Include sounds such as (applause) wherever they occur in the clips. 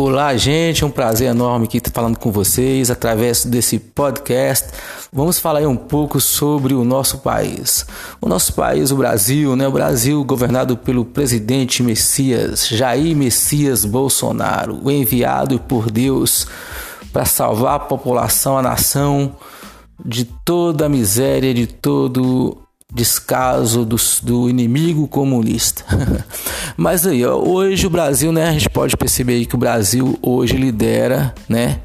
Olá, gente, é um prazer enorme aqui estar falando com vocês através desse podcast. Vamos falar um pouco sobre o nosso país. O nosso país, o Brasil, né? O Brasil governado pelo presidente Messias, Jair Messias Bolsonaro, o enviado por Deus para salvar a população, a nação de toda a miséria, de todo descaso do, do inimigo comunista. (laughs) Mas aí, hoje o Brasil, né, a gente pode perceber aí que o Brasil hoje lidera, né?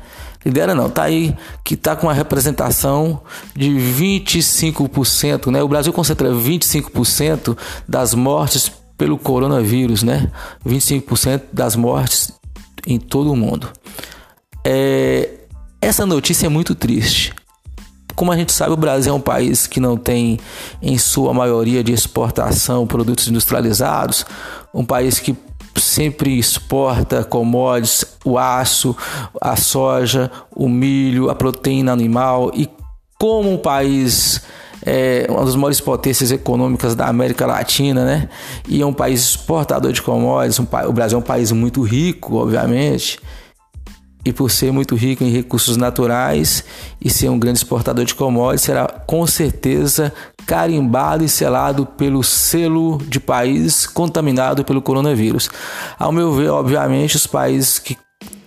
Lidera não, tá aí que tá com uma representação de 25%, né? O Brasil concentra 25% das mortes pelo coronavírus, né? 25% das mortes em todo o mundo. É, essa notícia é muito triste. Como a gente sabe, o Brasil é um país que não tem, em sua maioria, de exportação produtos industrializados, um país que sempre exporta commodities, o aço, a soja, o milho, a proteína animal e como um país é uma das maiores potências econômicas da América Latina, né? E é um país exportador de commodities. Um, o Brasil é um país muito rico, obviamente e por ser muito rico em recursos naturais e ser um grande exportador de commodities, será com certeza carimbado e selado pelo selo de país contaminado pelo coronavírus. Ao meu ver, obviamente, os países que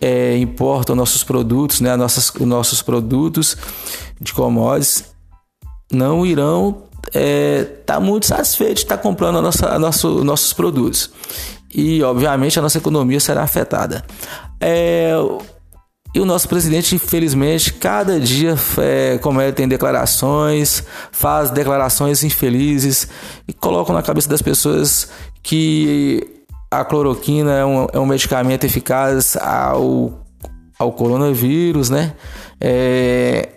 é, importam nossos produtos, né, nossas, nossos produtos de commodities, não irão estar é, tá muito satisfeitos de estar tá comprando a nossa, a nosso, nossos produtos. E, obviamente, a nossa economia será afetada. É, e o nosso presidente, infelizmente, cada dia é, comete declarações, faz declarações infelizes e colocam na cabeça das pessoas que a cloroquina é um, é um medicamento eficaz ao, ao coronavírus, né? É,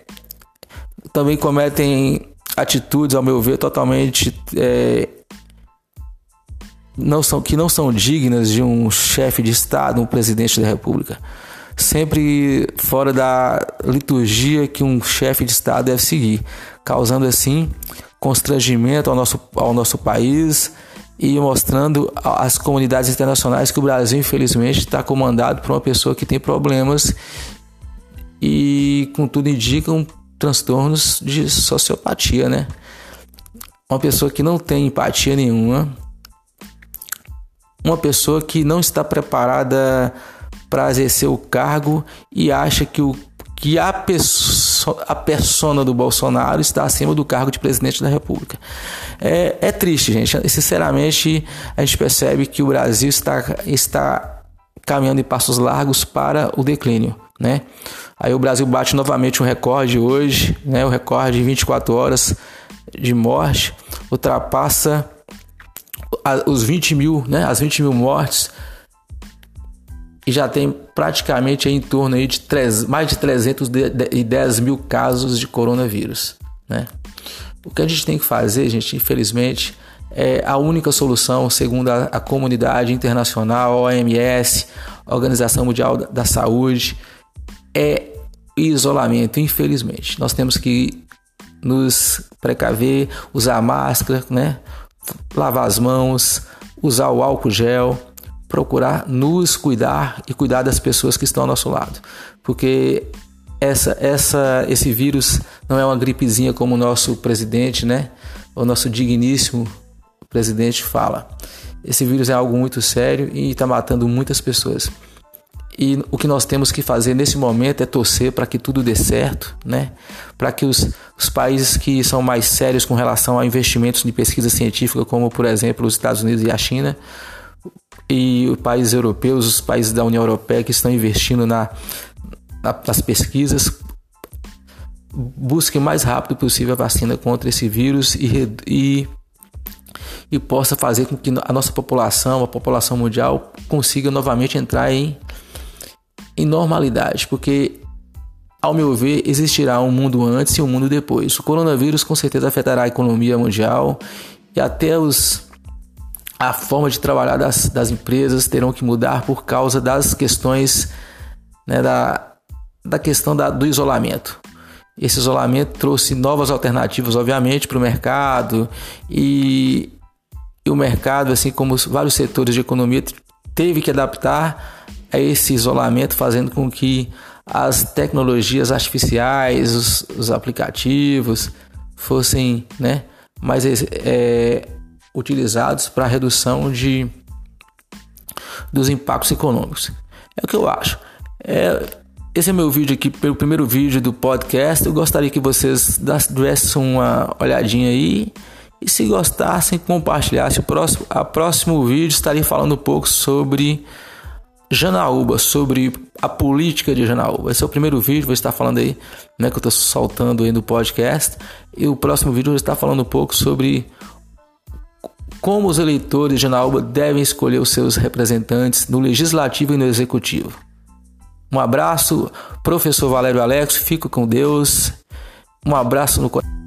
também cometem atitudes, ao meu ver, totalmente é, não são, que não são dignas de um chefe de Estado, um presidente da República sempre fora da liturgia que um chefe de Estado deve seguir, causando assim constrangimento ao nosso, ao nosso país e mostrando às comunidades internacionais que o Brasil, infelizmente, está comandado por uma pessoa que tem problemas e, contudo, indicam transtornos de sociopatia, né? Uma pessoa que não tem empatia nenhuma, uma pessoa que não está preparada para exercer o cargo e acha que, o, que a, pessoa, a persona do Bolsonaro está acima do cargo de presidente da República. É, é triste, gente. Sinceramente, a gente percebe que o Brasil está, está caminhando em passos largos para o declínio, né? Aí o Brasil bate novamente um recorde hoje, né? O recorde de 24 horas de morte ultrapassa os 20 mil, né? As 20 mil mortes e já tem praticamente em torno aí de 3, mais de 310 mil casos de coronavírus. Né? O que a gente tem que fazer, gente, infelizmente, é a única solução, segundo a, a comunidade internacional, OMS, Organização Mundial da, da Saúde, é isolamento, infelizmente. Nós temos que nos precaver, usar máscara, né? lavar as mãos, usar o álcool gel, procurar nos cuidar e cuidar das pessoas que estão ao nosso lado, porque essa, essa, esse vírus não é uma gripezinha como o nosso presidente, né? O nosso digníssimo presidente fala. Esse vírus é algo muito sério e está matando muitas pessoas. E o que nós temos que fazer nesse momento é torcer para que tudo dê certo, né? Para que os, os países que são mais sérios com relação a investimentos de pesquisa científica, como por exemplo os Estados Unidos e a China, e os países europeus, os países da União Europeia que estão investindo na, na, nas pesquisas, busquem o mais rápido possível a vacina contra esse vírus e, e, e possa fazer com que a nossa população, a população mundial, consiga novamente entrar em, em normalidade, porque ao meu ver, existirá um mundo antes e um mundo depois. O coronavírus com certeza afetará a economia mundial e até os a forma de trabalhar das, das empresas terão que mudar por causa das questões né, da, da questão da, do isolamento. Esse isolamento trouxe novas alternativas, obviamente, para o mercado e, e, o mercado, assim como vários setores de economia, teve que adaptar a esse isolamento, fazendo com que as tecnologias artificiais, os, os aplicativos fossem né, mais é, utilizados para redução de, dos impactos econômicos. É o que eu acho. É, esse é meu vídeo aqui, pelo primeiro vídeo do podcast. Eu gostaria que vocês dessem uma olhadinha aí. E se gostassem, compartilhassem. O próximo, a próximo vídeo estarei falando um pouco sobre Janaúba, sobre a política de Janaúba. Esse é o primeiro vídeo, vou estar falando aí, né, que eu estou soltando aí no podcast. E o próximo vídeo eu vou estar falando um pouco sobre como os eleitores de Janaúba devem escolher os seus representantes no legislativo e no executivo. Um abraço, professor Valério Alex, fico com Deus. Um abraço no coração.